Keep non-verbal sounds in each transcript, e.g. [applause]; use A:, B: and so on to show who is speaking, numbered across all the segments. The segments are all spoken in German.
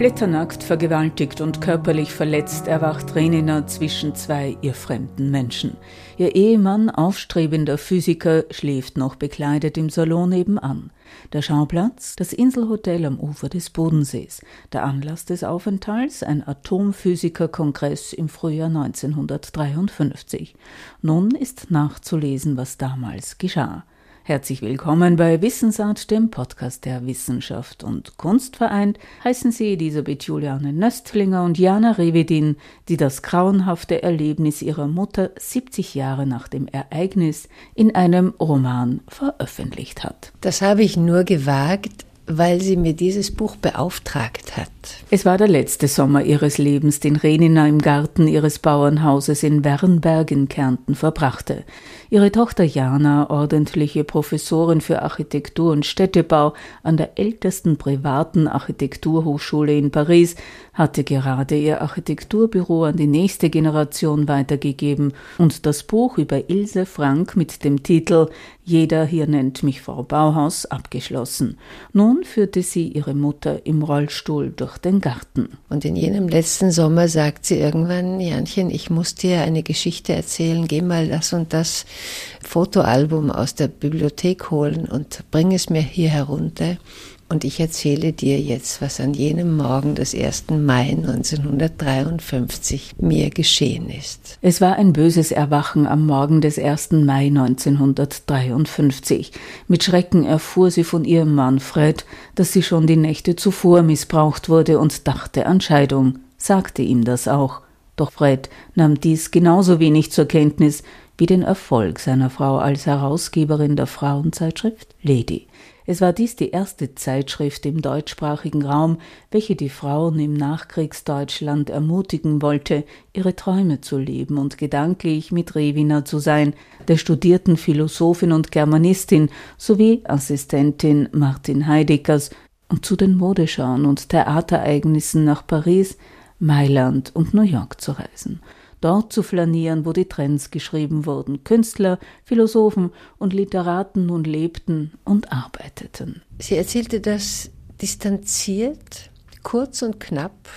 A: Splitternackt, vergewaltigt und körperlich verletzt erwacht Renina zwischen zwei ihr fremden Menschen. Ihr Ehemann, aufstrebender Physiker, schläft noch bekleidet im Salon nebenan. Der Schauplatz? Das Inselhotel am Ufer des Bodensees. Der Anlass des Aufenthalts? Ein Atomphysikerkongress im Frühjahr 1953. Nun ist nachzulesen, was damals geschah. Herzlich willkommen bei Wissensart, dem Podcast der Wissenschaft und Kunst vereint, heißen Sie Elisabeth Juliane Nöstlinger und Jana Revedin, die das grauenhafte Erlebnis ihrer Mutter 70 Jahre nach dem Ereignis in einem Roman veröffentlicht hat.
B: Das habe ich nur gewagt, weil sie mir dieses Buch beauftragt hat.
A: Es war der letzte Sommer ihres Lebens, den Renina im Garten ihres Bauernhauses in Wernberg in Kärnten verbrachte. Ihre Tochter Jana, ordentliche Professorin für Architektur und Städtebau an der ältesten privaten Architekturhochschule in Paris, hatte gerade ihr Architekturbüro an die nächste Generation weitergegeben und das Buch über Ilse Frank mit dem Titel Jeder hier nennt mich Frau Bauhaus abgeschlossen. Nun führte sie ihre Mutter im Rollstuhl durch den Garten.
B: Und in jenem letzten Sommer sagt sie irgendwann, Janchen, ich muss dir eine Geschichte erzählen, geh mal das und das Fotoalbum aus der Bibliothek holen und bring es mir hier herunter. Und ich erzähle dir jetzt, was an jenem Morgen des 1. Mai 1953 mir geschehen ist.
A: Es war ein böses Erwachen am Morgen des 1. Mai 1953. Mit Schrecken erfuhr sie von ihrem Mann Fred, dass sie schon die Nächte zuvor missbraucht wurde und dachte an Scheidung, sagte ihm das auch. Doch Fred nahm dies genauso wenig zur Kenntnis wie den Erfolg seiner Frau als Herausgeberin der Frauenzeitschrift Lady. Es war dies die erste Zeitschrift im deutschsprachigen Raum, welche die Frauen im Nachkriegsdeutschland ermutigen wollte, ihre Träume zu leben und gedanklich mit Rewina zu sein, der studierten Philosophin und Germanistin sowie Assistentin Martin Heideckers, und zu den Modeschauen und Theaterereignissen nach Paris, Mailand und New York zu reisen dort zu flanieren, wo die Trends geschrieben wurden. Künstler, Philosophen und Literaten nun lebten und arbeiteten.
B: Sie erzählte das distanziert, kurz und knapp,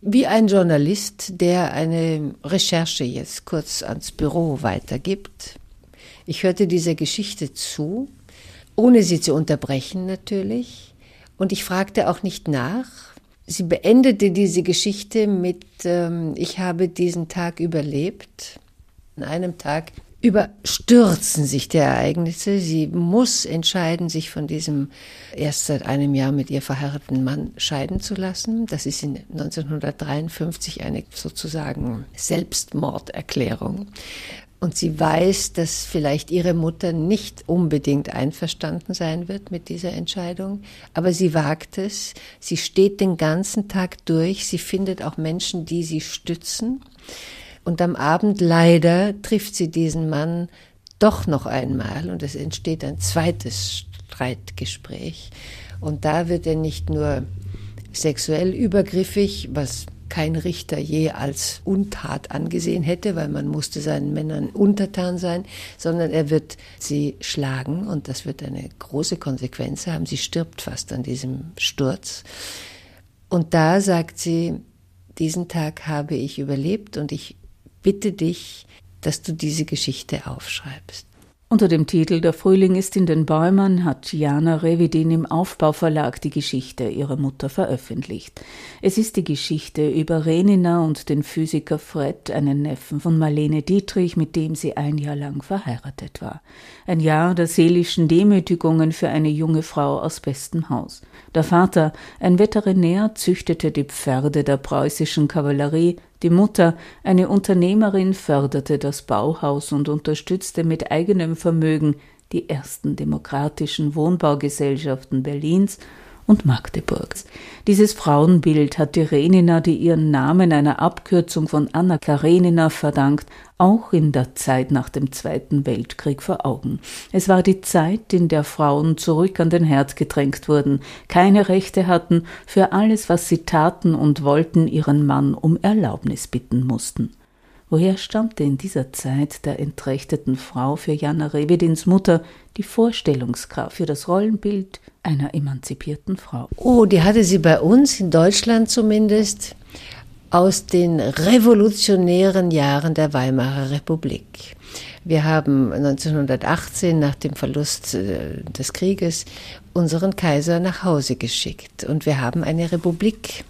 B: wie ein Journalist, der eine Recherche jetzt kurz ans Büro weitergibt. Ich hörte dieser Geschichte zu, ohne sie zu unterbrechen natürlich, und ich fragte auch nicht nach, Sie beendete diese Geschichte mit, ähm, ich habe diesen Tag überlebt. An einem Tag überstürzen sich die Ereignisse. Sie muss entscheiden, sich von diesem erst seit einem Jahr mit ihr verheirateten Mann scheiden zu lassen. Das ist in 1953 eine sozusagen Selbstmorderklärung und sie weiß, dass vielleicht ihre Mutter nicht unbedingt einverstanden sein wird mit dieser Entscheidung, aber sie wagt es, sie steht den ganzen Tag durch, sie findet auch Menschen, die sie stützen. Und am Abend leider trifft sie diesen Mann doch noch einmal. Und es entsteht ein zweites Streitgespräch. Und da wird er nicht nur sexuell übergriffig, was kein Richter je als Untat angesehen hätte, weil man musste seinen Männern untertan sein, sondern er wird sie schlagen und das wird eine große Konsequenz haben. Sie stirbt fast an diesem Sturz. Und da sagt sie, diesen Tag habe ich überlebt und ich bitte dich, dass du diese Geschichte aufschreibst.
A: Unter dem Titel Der Frühling ist in den Bäumen hat Jana Revidin im Aufbauverlag die Geschichte ihrer Mutter veröffentlicht. Es ist die Geschichte über Renina und den Physiker Fred, einen Neffen von Marlene Dietrich, mit dem sie ein Jahr lang verheiratet war. Ein Jahr der seelischen Demütigungen für eine junge Frau aus bestem Haus. Der Vater, ein Veterinär, züchtete die Pferde der preußischen Kavallerie, die Mutter, eine Unternehmerin, förderte das Bauhaus und unterstützte mit eigenem Vermögen die ersten demokratischen Wohnbaugesellschaften Berlins und Magdeburgs. Dieses Frauenbild hat die Renina, die ihren Namen einer Abkürzung von Anna Karenina verdankt, auch in der Zeit nach dem Zweiten Weltkrieg vor Augen. Es war die Zeit, in der Frauen zurück an den Herd gedrängt wurden, keine Rechte hatten, für alles, was sie taten und wollten, ihren Mann um Erlaubnis bitten mussten. Woher stammte in dieser Zeit der entrechteten Frau für Jana Revedins Mutter die Vorstellungskraft für das Rollenbild einer emanzipierten Frau?
B: Oh, die hatte sie bei uns, in Deutschland zumindest, aus den revolutionären Jahren der Weimarer Republik. Wir haben 1918 nach dem Verlust äh, des Krieges unseren Kaiser nach Hause geschickt und wir haben eine Republik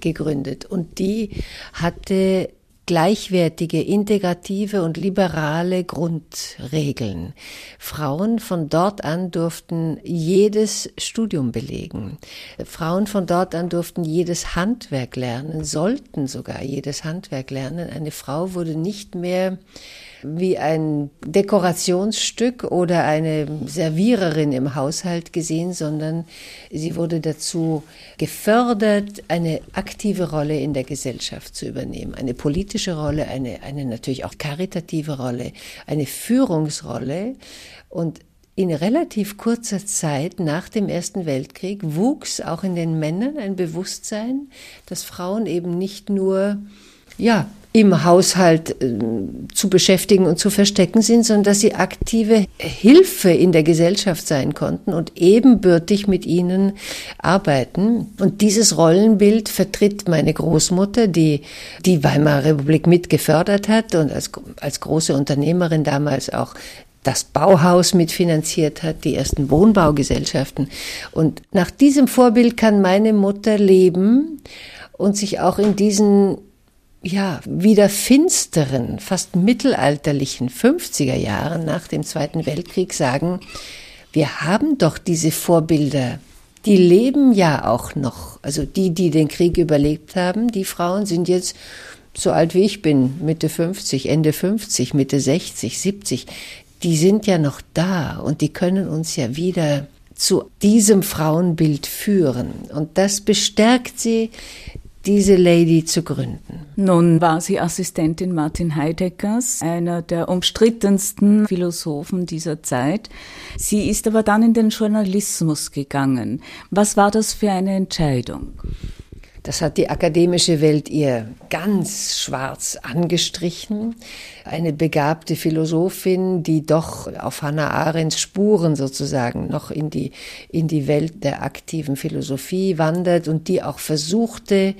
B: gegründet und die hatte gleichwertige, integrative und liberale Grundregeln. Frauen von dort an durften jedes Studium belegen. Frauen von dort an durften jedes Handwerk lernen, sollten sogar jedes Handwerk lernen. Eine Frau wurde nicht mehr wie ein Dekorationsstück oder eine Serviererin im Haushalt gesehen, sondern sie wurde dazu gefördert, eine aktive Rolle in der Gesellschaft zu übernehmen, eine politische Rolle, eine, eine natürlich auch karitative Rolle, eine Führungsrolle. Und in relativ kurzer Zeit nach dem Ersten Weltkrieg wuchs auch in den Männern ein Bewusstsein, dass Frauen eben nicht nur ja, im Haushalt äh, zu beschäftigen und zu verstecken sind, sondern dass sie aktive Hilfe in der Gesellschaft sein konnten und ebenbürtig mit ihnen arbeiten. Und dieses Rollenbild vertritt meine Großmutter, die die Weimarer Republik mit gefördert hat und als, als große Unternehmerin damals auch das Bauhaus mitfinanziert hat, die ersten Wohnbaugesellschaften. Und nach diesem Vorbild kann meine Mutter leben und sich auch in diesen ja, wieder finsteren, fast mittelalterlichen 50er Jahren nach dem Zweiten Weltkrieg sagen, wir haben doch diese Vorbilder, die leben ja auch noch. Also die, die den Krieg überlebt haben, die Frauen sind jetzt so alt wie ich bin, Mitte 50, Ende 50, Mitte 60, 70. Die sind ja noch da und die können uns ja wieder zu diesem Frauenbild führen. Und das bestärkt sie diese Lady zu gründen.
A: Nun war sie Assistentin Martin Heideckers, einer der umstrittensten Philosophen dieser Zeit. Sie ist aber dann in den Journalismus gegangen. Was war das für eine Entscheidung?
B: Das hat die akademische Welt ihr ganz schwarz angestrichen. Eine begabte Philosophin, die doch auf Hannah Arendts Spuren sozusagen noch in die, in die Welt der aktiven Philosophie wandert und die auch versuchte,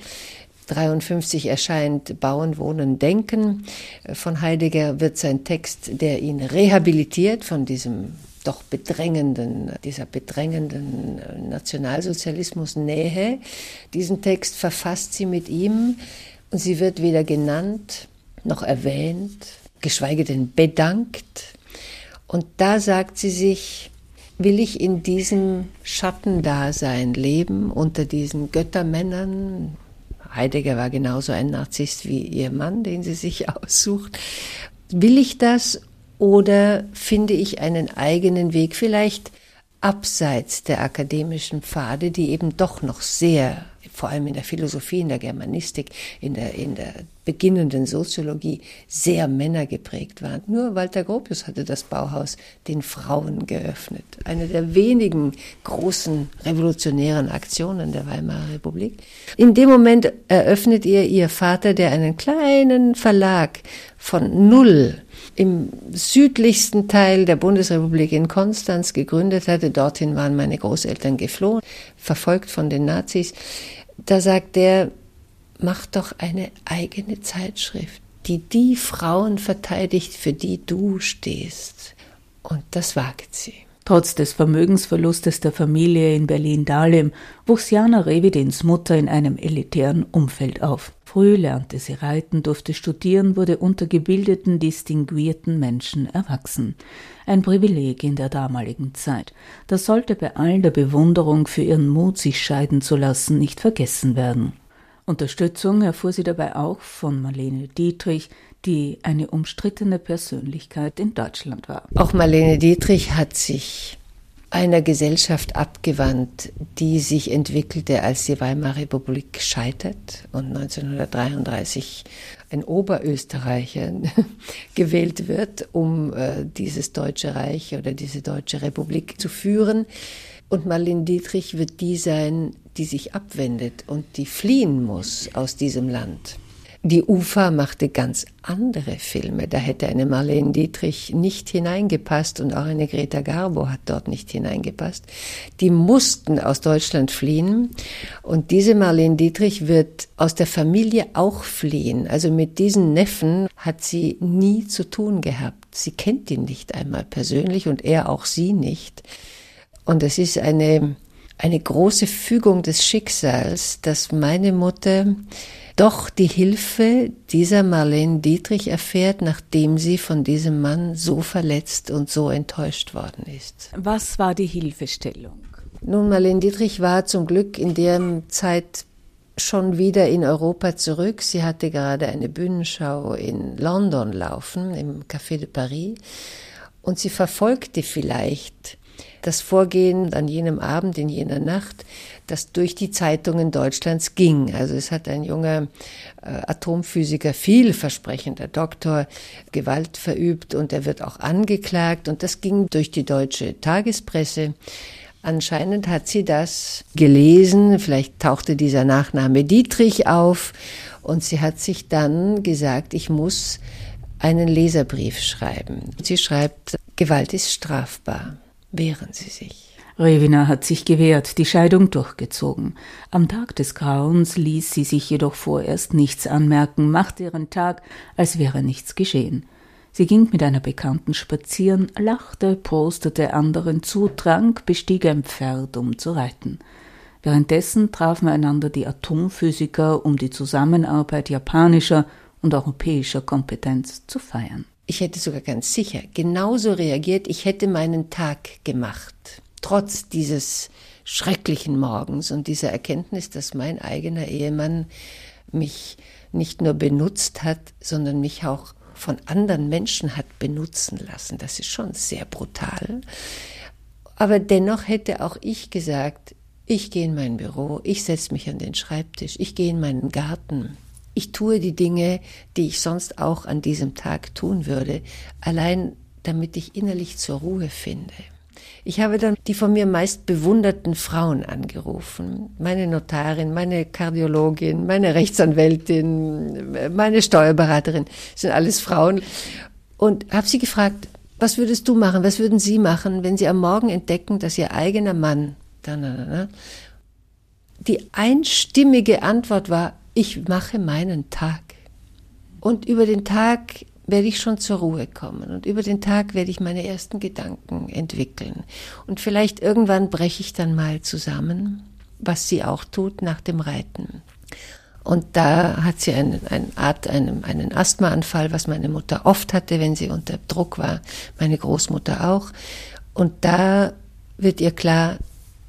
B: 53 erscheint Bauen, Wohnen, Denken. Von Heidegger wird sein Text, der ihn rehabilitiert von diesem doch bedrängenden, dieser bedrängenden Nationalsozialismus Nähe. Diesen Text verfasst sie mit ihm und sie wird weder genannt noch erwähnt, geschweige denn bedankt. Und da sagt sie sich, will ich in diesem Schattendasein leben, unter diesen Göttermännern. Heidegger war genauso ein Narzisst wie ihr Mann, den sie sich [laughs] aussucht. Will ich das oder finde ich einen eigenen Weg, vielleicht abseits der akademischen Pfade, die eben doch noch sehr, vor allem in der Philosophie, in der Germanistik, in der, in der beginnenden Soziologie, sehr männergeprägt waren. Nur Walter Gropius hatte das Bauhaus den Frauen geöffnet. Eine der wenigen großen revolutionären Aktionen der Weimarer Republik. In dem Moment eröffnet ihr ihr Vater, der einen kleinen Verlag von Null im südlichsten Teil der Bundesrepublik in Konstanz gegründet hatte. Dorthin waren meine Großeltern geflohen, verfolgt von den Nazis. Da sagt er, mach doch eine eigene Zeitschrift, die die Frauen verteidigt, für die du stehst. Und das wagt sie.
A: Trotz des Vermögensverlustes der Familie in Berlin-Dahlem wuchs Jana Revidins Mutter in einem elitären Umfeld auf. Früh lernte sie reiten, durfte studieren, wurde unter gebildeten, distinguierten Menschen erwachsen. Ein Privileg in der damaligen Zeit. Das sollte bei all der Bewunderung für ihren Mut, sich scheiden zu lassen, nicht vergessen werden. Unterstützung erfuhr sie dabei auch von Marlene Dietrich, die eine umstrittene Persönlichkeit in Deutschland war.
B: Auch Marlene Dietrich hat sich einer Gesellschaft abgewandt, die sich entwickelte, als die Weimarer Republik scheitert und 1933 ein Oberösterreicher [laughs] gewählt wird, um äh, dieses Deutsche Reich oder diese Deutsche Republik zu führen. Und Marlene Dietrich wird die sein, die sich abwendet und die fliehen muss aus diesem Land. Die UFA machte ganz andere Filme. Da hätte eine Marlene Dietrich nicht hineingepasst und auch eine Greta Garbo hat dort nicht hineingepasst. Die mussten aus Deutschland fliehen und diese Marlene Dietrich wird aus der Familie auch fliehen. Also mit diesen Neffen hat sie nie zu tun gehabt. Sie kennt ihn nicht einmal persönlich und er auch sie nicht. Und es ist eine, eine große Fügung des Schicksals, dass meine Mutter doch die Hilfe dieser Marlene Dietrich erfährt, nachdem sie von diesem Mann so verletzt und so enttäuscht worden ist.
A: Was war die Hilfestellung?
B: Nun, Marlene Dietrich war zum Glück in der Zeit schon wieder in Europa zurück. Sie hatte gerade eine Bühnenschau in London laufen, im Café de Paris. Und sie verfolgte vielleicht das Vorgehen an jenem Abend, in jener Nacht, das durch die Zeitungen Deutschlands ging. Also es hat ein junger äh, Atomphysiker, vielversprechender Doktor, Gewalt verübt und er wird auch angeklagt und das ging durch die deutsche Tagespresse. Anscheinend hat sie das gelesen, vielleicht tauchte dieser Nachname Dietrich auf und sie hat sich dann gesagt, ich muss einen Leserbrief schreiben. Sie schreibt, Gewalt ist strafbar. Wehren Sie sich.
A: Revina hat sich gewehrt, die Scheidung durchgezogen. Am Tag des Grauens ließ sie sich jedoch vorerst nichts anmerken, machte ihren Tag, als wäre nichts geschehen. Sie ging mit einer Bekannten spazieren, lachte, prostete anderen zu, trank, bestieg ein Pferd, um zu reiten. Währenddessen trafen einander die Atomphysiker, um die Zusammenarbeit japanischer und europäischer Kompetenz zu feiern.
B: Ich hätte sogar ganz sicher genauso reagiert, ich hätte meinen Tag gemacht trotz dieses schrecklichen Morgens und dieser Erkenntnis, dass mein eigener Ehemann mich nicht nur benutzt hat, sondern mich auch von anderen Menschen hat benutzen lassen. Das ist schon sehr brutal. Aber dennoch hätte auch ich gesagt, ich gehe in mein Büro, ich setze mich an den Schreibtisch, ich gehe in meinen Garten. Ich tue die Dinge, die ich sonst auch an diesem Tag tun würde, allein damit ich innerlich zur Ruhe finde. Ich habe dann die von mir meist bewunderten Frauen angerufen. Meine Notarin, meine Kardiologin, meine Rechtsanwältin, meine Steuerberaterin, sind alles Frauen. Und habe sie gefragt, was würdest du machen, was würden Sie machen, wenn Sie am Morgen entdecken, dass Ihr eigener Mann, da, da, da, die einstimmige Antwort war, ich mache meinen Tag. Und über den Tag werde ich schon zur Ruhe kommen und über den Tag werde ich meine ersten Gedanken entwickeln. Und vielleicht irgendwann breche ich dann mal zusammen, was sie auch tut nach dem Reiten. Und da hat sie eine, eine Art, einen, einen Asthmaanfall, was meine Mutter oft hatte, wenn sie unter Druck war, meine Großmutter auch. Und da wird ihr klar,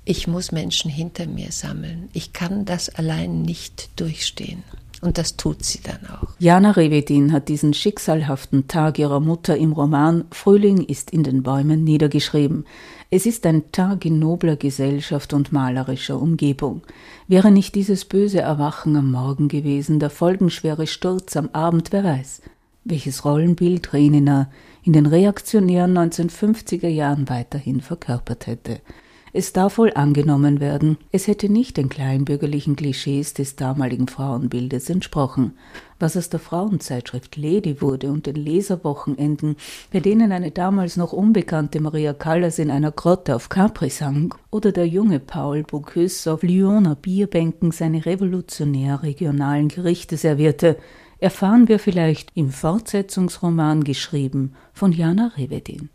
B: ich muss Menschen hinter mir sammeln. Ich kann das allein nicht durchstehen. Und das tut sie dann auch.
A: Jana Revedin hat diesen schicksalhaften Tag ihrer Mutter im Roman Frühling ist in den Bäumen niedergeschrieben. Es ist ein Tag in nobler Gesellschaft und malerischer Umgebung. Wäre nicht dieses böse Erwachen am Morgen gewesen, der folgenschwere Sturz am Abend, wer weiß, welches Rollenbild Renina in den reaktionären 1950er Jahren weiterhin verkörpert hätte. Es darf wohl angenommen werden, es hätte nicht den kleinbürgerlichen Klischees des damaligen Frauenbildes entsprochen. Was aus der Frauenzeitschrift Lady wurde und den Leserwochenenden, bei denen eine damals noch unbekannte Maria Callas in einer Grotte auf Capri sang, oder der junge Paul Bocuse auf Lyoner Bierbänken seine revolutionär regionalen Gerichte servierte, erfahren wir vielleicht im Fortsetzungsroman geschrieben von Jana Revedin.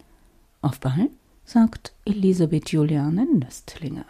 A: Auf bald? Sagt Elisabeth Juliane Nöstlinger.